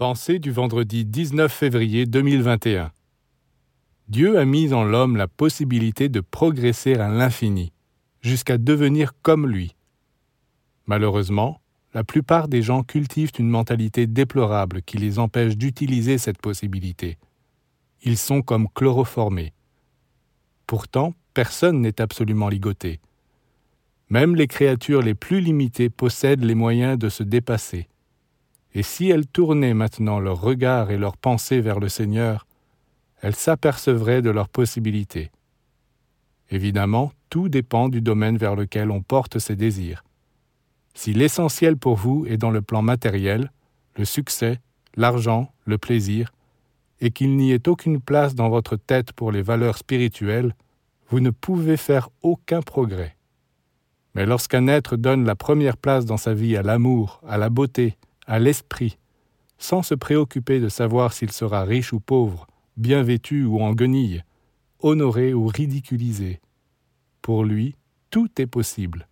Pensée du vendredi 19 février 2021. Dieu a mis en l'homme la possibilité de progresser à l'infini, jusqu'à devenir comme lui. Malheureusement, la plupart des gens cultivent une mentalité déplorable qui les empêche d'utiliser cette possibilité. Ils sont comme chloroformés. Pourtant, personne n'est absolument ligoté. Même les créatures les plus limitées possèdent les moyens de se dépasser. Et si elles tournaient maintenant leur regard et leurs pensées vers le Seigneur, elles s'apercevraient de leurs possibilités. Évidemment, tout dépend du domaine vers lequel on porte ses désirs. Si l'essentiel pour vous est dans le plan matériel, le succès, l'argent, le plaisir, et qu'il n'y ait aucune place dans votre tête pour les valeurs spirituelles, vous ne pouvez faire aucun progrès. Mais lorsqu'un être donne la première place dans sa vie à l'amour, à la beauté, à l'esprit, sans se préoccuper de savoir s'il sera riche ou pauvre, bien vêtu ou en guenille, honoré ou ridiculisé. Pour lui, tout est possible.